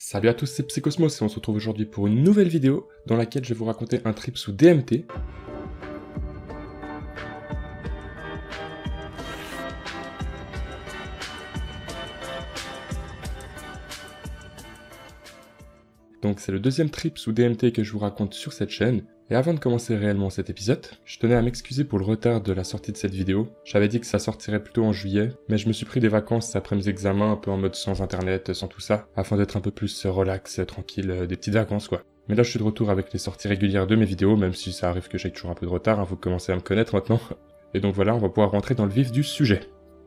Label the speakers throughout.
Speaker 1: Salut à tous, c'est Psychosmos et on se retrouve aujourd'hui pour une nouvelle vidéo dans laquelle je vais vous raconter un trip sous DMT. Donc c'est le deuxième trip sous DMT que je vous raconte sur cette chaîne. Et avant de commencer réellement cet épisode, je tenais à m'excuser pour le retard de la sortie de cette vidéo. J'avais dit que ça sortirait plutôt en juillet, mais je me suis pris des vacances après mes examens, un peu en mode sans internet, sans tout ça, afin d'être un peu plus relax, tranquille, euh, des petites vacances quoi. Mais là je suis de retour avec les sorties régulières de mes vidéos, même si ça arrive que j'ai toujours un peu de retard, hein, vous commencez à me connaître maintenant. Et donc voilà, on va pouvoir rentrer dans le vif du sujet.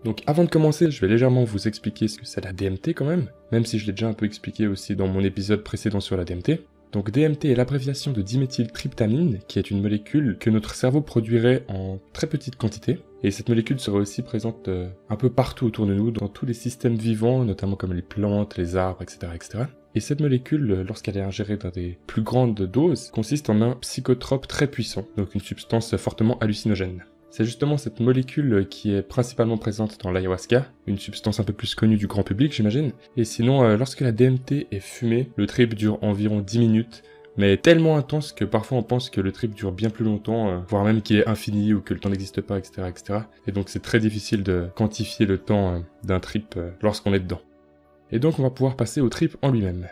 Speaker 1: Donc avant de commencer, je vais légèrement vous expliquer ce que c'est la DMT quand même, même si je l'ai déjà un peu expliqué aussi dans mon épisode précédent sur la DMT. Donc DMT est l'abréviation de diméthyltryptamine, qui est une molécule que notre cerveau produirait en très petite quantité. Et cette molécule serait aussi présente euh, un peu partout autour de nous, dans tous les systèmes vivants, notamment comme les plantes, les arbres, etc. etc. Et cette molécule, euh, lorsqu'elle est ingérée dans des plus grandes doses, consiste en un psychotrope très puissant, donc une substance fortement hallucinogène. C'est justement cette molécule qui est principalement présente dans l'ayahuasca, une substance un peu plus connue du grand public j'imagine. Et sinon, euh, lorsque la DMT est fumée, le trip dure environ 10 minutes, mais tellement intense que parfois on pense que le trip dure bien plus longtemps, euh, voire même qu'il est infini ou que le temps n'existe pas, etc., etc. Et donc c'est très difficile de quantifier le temps euh, d'un trip lorsqu'on est dedans. Et donc on va pouvoir passer au trip en lui-même.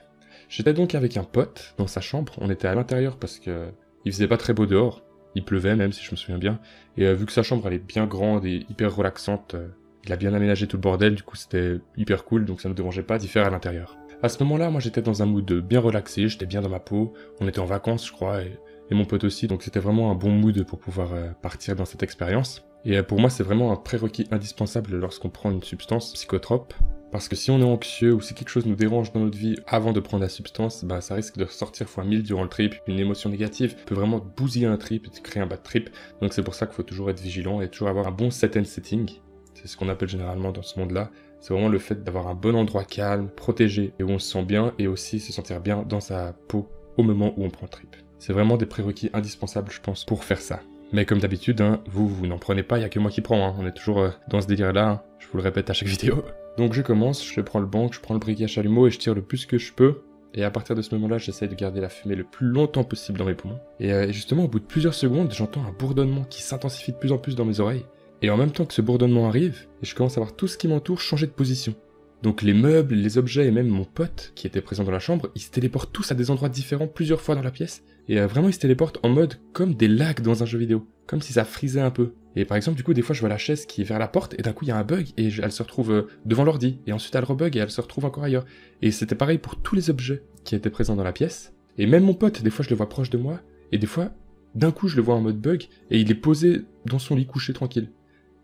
Speaker 1: J'étais donc avec un pote dans sa chambre, on était à l'intérieur parce que il faisait pas très beau dehors, il pleuvait même, si je me souviens bien. Et euh, vu que sa chambre, elle est bien grande et hyper relaxante, euh, il a bien aménagé tout le bordel, du coup c'était hyper cool, donc ça ne dérangeait pas d'y faire à l'intérieur. À ce moment-là, moi j'étais dans un mood bien relaxé, j'étais bien dans ma peau, on était en vacances je crois, et, mon pote aussi, donc c'était vraiment un bon mood pour pouvoir euh, partir dans cette expérience. Et pour moi c'est vraiment un prérequis indispensable lorsqu'on prend une substance psychotrope, parce que si on est anxieux ou si quelque chose nous dérange dans notre vie avant de prendre la substance, bah ça risque de sortir fois 1000 durant le trip. Une émotion négative peut vraiment bousiller un trip et créer un bad trip. Donc c'est pour ça qu'il faut toujours être vigilant et toujours avoir un bon set and setting. C'est ce qu'on appelle généralement dans ce monde-là. C'est vraiment le fait d'avoir un bon endroit calme, protégé et où on se sent bien et aussi se sentir bien dans sa peau au moment où on prend le trip. C'est vraiment des prérequis indispensables, je pense, pour faire ça. Mais comme d'habitude, hein, vous, vous n'en prenez pas, il n'y a que moi qui prends. Hein. On est toujours euh, dans ce délire-là, hein. je vous le répète à chaque vidéo. Donc je commence, je prends le banc, je prends le briquet à chalumeau et je tire le plus que je peux. Et à partir de ce moment-là, j'essaye de garder la fumée le plus longtemps possible dans mes poumons. Et, euh, justement, au bout de plusieurs secondes, j'entends un bourdonnement qui s'intensifie de plus en plus dans mes oreilles. Et en même temps que ce bourdonnement arrive, je commence à voir tout ce qui m'entoure changer de position. Donc les meubles, les objets et même mon pote qui était présent dans la chambre, ils se téléportent tous à des endroits différents plusieurs fois dans la pièce. Et euh, vraiment ils se téléportent en mode comme des lags dans un jeu vidéo. Comme si ça frisait un peu. Et par exemple du coup des fois je vois la chaise qui est vers la porte et d'un coup il y a un bug et elle se retrouve euh, devant l'ordi. Et ensuite elle rebug et elle se retrouve encore ailleurs. Et c'était pareil pour tous les objets qui étaient présents dans la pièce. Et même mon pote, des fois je le vois proche de moi. Et des fois, d'un coup je le vois en mode bug et il est posé dans son lit couché tranquille.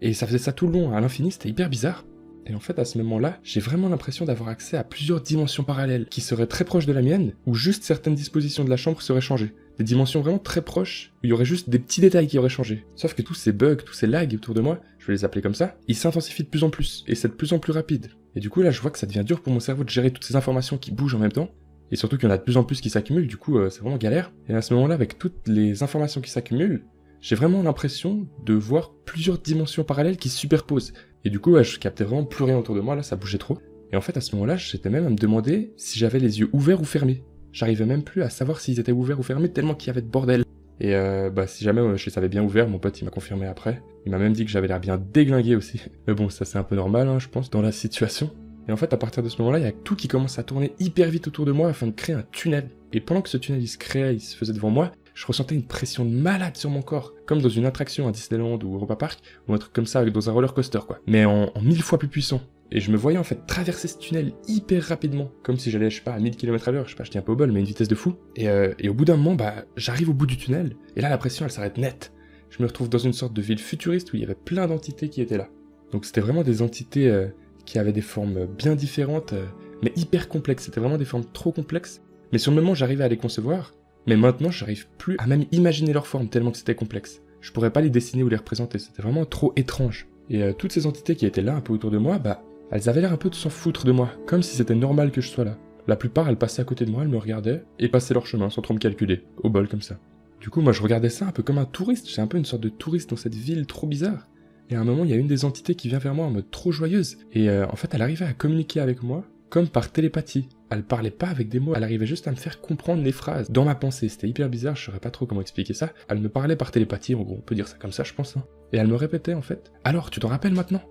Speaker 1: Et ça faisait ça tout le long, à l'infini, c'était hyper bizarre. Et en fait, à ce moment-là, j'ai vraiment l'impression d'avoir accès à plusieurs dimensions parallèles qui seraient très proches de la mienne, où juste certaines dispositions de la chambre seraient changées. Des dimensions vraiment très proches, où il y aurait juste des petits détails qui auraient changé. Sauf que tous ces bugs, tous ces lags autour de moi, je vais les appeler comme ça, ils s'intensifient de plus en plus, et c'est de plus en plus rapide. Et du coup, là, je vois que ça devient dur pour mon cerveau de gérer toutes ces informations qui bougent en même temps, et surtout qu'il y en a de plus en plus qui s'accumulent, du coup, euh, c'est vraiment galère. Et à ce moment-là, avec toutes les informations qui s'accumulent, j'ai vraiment l'impression de voir plusieurs dimensions parallèles qui se superposent. Et du coup, je captais vraiment plus rien autour de moi, là, ça bougeait trop. Et en fait, à ce moment-là, j'étais même à me demander si j'avais les yeux ouverts ou fermés. J'arrivais même plus à savoir s'ils étaient ouverts ou fermés tellement qu'il y avait de bordel. Et euh, bah si jamais je les savais bien ouverts, mon pote il m'a confirmé après. Il m'a même dit que j'avais l'air bien déglingué aussi. Mais bon, ça c'est un peu normal, hein, je pense, dans la situation. Et en fait, à partir de ce moment-là, il y a tout qui commence à tourner hyper vite autour de moi afin de créer un tunnel. Et pendant que ce tunnel il se créait, il se faisait devant moi, je ressentais une pression de malade sur mon corps, comme dans une attraction à Disneyland ou Europa Park, ou un truc comme ça dans un roller coaster quoi, mais en, mille fois plus puissant. Et je me voyais en fait traverser ce tunnel hyper rapidement, comme si j'allais, je sais pas, à 1000 km à l'heure, je sais pas, je tiens pas au bol, mais une vitesse de fou. Et, euh, et au bout d'un moment, bah, j'arrive au bout du tunnel, et là la pression elle s'arrête net. Je me retrouve dans une sorte de ville futuriste où il y avait plein d'entités qui étaient là. Donc c'était vraiment des entités euh, qui avaient des formes bien différentes, euh, mais hyper complexes. C'était vraiment des formes trop complexes. Mais sur le moment, j'arrivais à les concevoir, mais maintenant, j'arrive plus à même imaginer leur forme tellement que c'était complexe. Je pourrais pas les dessiner ou les représenter, c'était vraiment trop étrange. Et toutes ces entités qui étaient là un peu autour de moi, bah, elles avaient l'air un peu de s'en foutre de moi, comme si c'était normal que je sois là. La plupart, elles passaient à côté de moi, elles me regardaient, et passaient leur chemin sans trop me calculer, au bol comme ça. Du coup, moi je regardais ça un peu comme un touriste, j'étais un peu une sorte de touriste dans cette ville trop bizarre. Et à un moment, il y a une des entités qui vient vers moi en mode trop joyeuse, et euh, en fait, elle arrivait à communiquer avec moi, comme par télépathie. elle parlait pas avec des mots, elle arrivait juste à me faire comprendre les phrases dans ma pensée. C'était hyper bizarre, je saurais pas trop comment expliquer ça. Elle me parlait par télépathie, en gros, on peut dire ça comme ça, je pense. Hein. Et elle me répétait en fait Alors, tu t'en rappelles maintenant?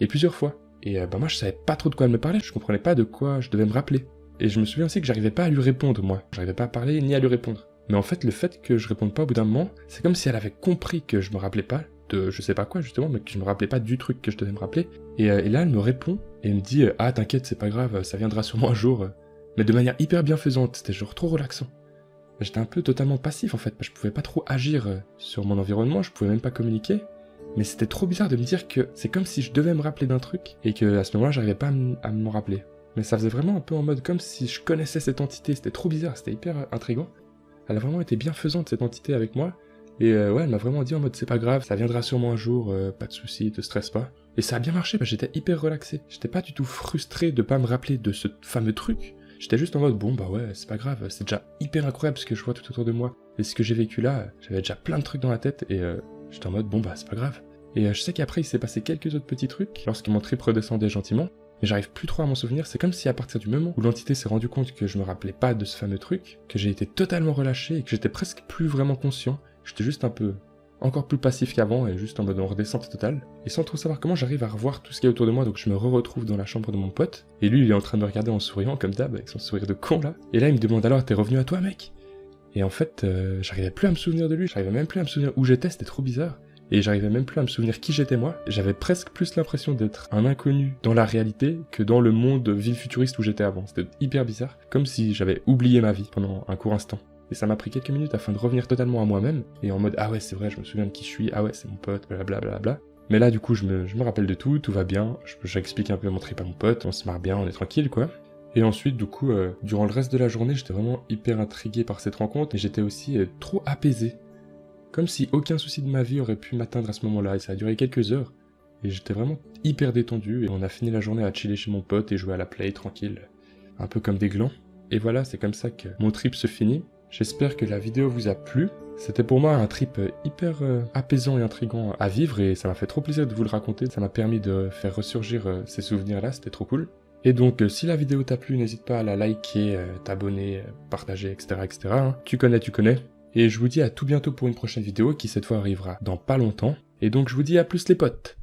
Speaker 1: Et plusieurs fois. Et euh, bah moi, je savais pas trop de quoi elle me parlait, je comprenais pas de quoi je devais me rappeler. Et je me souviens aussi que j'arrivais pas à lui répondre, moi. J'arrivais pas à parler ni à lui répondre. Mais en fait, le fait que je réponde pas au bout d'un moment, c'est comme si elle avait compris que je me rappelais pas de je sais pas quoi justement, mais que je me rappelais pas du truc que je devais me rappeler. Et, euh, là, elle me répond et me dit Ah, t'inquiète, c'est pas grave, ça viendra sûrement un jour. Mais de manière hyper bienfaisante, c'était genre trop relaxant. J'étais un peu totalement passif en fait, je pouvais pas trop agir euh, sur mon environnement, je pouvais même pas communiquer. Mais c'était trop bizarre de me dire que c'est comme si je devais me rappeler d'un truc et que à ce moment-là, j'arrivais pas à m'en rappeler. Mais ça faisait vraiment un peu en mode comme si je connaissais cette entité, c'était trop bizarre, c'était hyper euh, intriguant. Elle a vraiment été bienfaisante cette entité avec moi. Et euh, ouais, elle m'a vraiment dit en mode c'est pas grave, ça viendra sûrement un jour, pas de soucis, te stresse pas. Et ça a bien marché, parce j'étais hyper relaxé. J'étais pas du tout frustré de pas me rappeler de ce fameux truc. J'étais juste en mode, bon bah ouais, c'est pas grave, c'est déjà hyper incroyable ce que je vois tout autour de moi. Et ce que j'ai vécu là, j'avais déjà plein de trucs dans la tête et euh, j'étais en mode, bon bah c'est pas grave. Et euh, je sais qu'après il s'est passé quelques autres petits trucs lorsque mon trip redescendait gentiment. Mais j'arrive plus trop à m'en souvenir, c'est comme si à partir du moment où l'entité s'est rendu compte que je me rappelais pas de ce fameux truc, que j'ai été totalement relâché et que j'étais presque plus vraiment conscient, j'étais juste un peu encore plus passif qu'avant et juste en mode en redescente totale. Et sans trop savoir comment j'arrive à revoir tout ce qui est autour de moi, donc je me re-retrouve dans la chambre de mon pote. Et lui, il est en train de me regarder en souriant comme d'hab, avec son sourire de con là. Et là, il me demande alors, t'es revenu à toi, mec? Et en fait, euh, j'arrivais plus à me souvenir de lui, j'arrivais même plus à me souvenir où j'étais, c'était trop bizarre. Et j'arrivais même plus à me souvenir qui j'étais moi. J'avais presque plus l'impression d'être un inconnu dans la réalité que dans le monde ville futuriste où j'étais avant. C'était hyper bizarre. Comme si j'avais oublié ma vie pendant un court instant. Et ça m'a pris quelques minutes afin de revenir totalement à moi-même, et en mode ah ouais c'est vrai, je me souviens de qui je suis, ah ouais c'est mon pote, blablabla. Bla, Mais là du coup je me, je me rappelle de tout, tout va bien, j'explique un peu mon trip à mon pote, on se marre bien, on est tranquille quoi. Et ensuite, du coup, euh, durant le reste de la journée, j'étais vraiment hyper intrigué par cette rencontre et j'étais aussi euh, trop apaisé. Comme si aucun souci de ma vie aurait pu m'atteindre à ce moment-là et ça a duré quelques heures. Et j'étais vraiment hyper détendu et on a fini la journée à chiller chez mon pote et jouer à la play tranquille. Un peu comme des glands. Et voilà, c'est comme ça que mon trip se finit. J'espère que la vidéo vous a plu. C'était pour moi un trip hyper euh, apaisant et intrigant à vivre et ça m'a fait trop plaisir de vous le raconter. Ça m'a permis de faire ressurgir ces souvenirs-là, c'était trop cool. Et donc, euh, si la vidéo t'a plu, n'hésite pas à la liker, t'abonner, partager, etc. etc. Hein. Tu connais, tu connais. Et je vous dis à tout bientôt pour une prochaine vidéo qui cette fois arrivera dans pas longtemps. Et donc je vous dis à plus les potes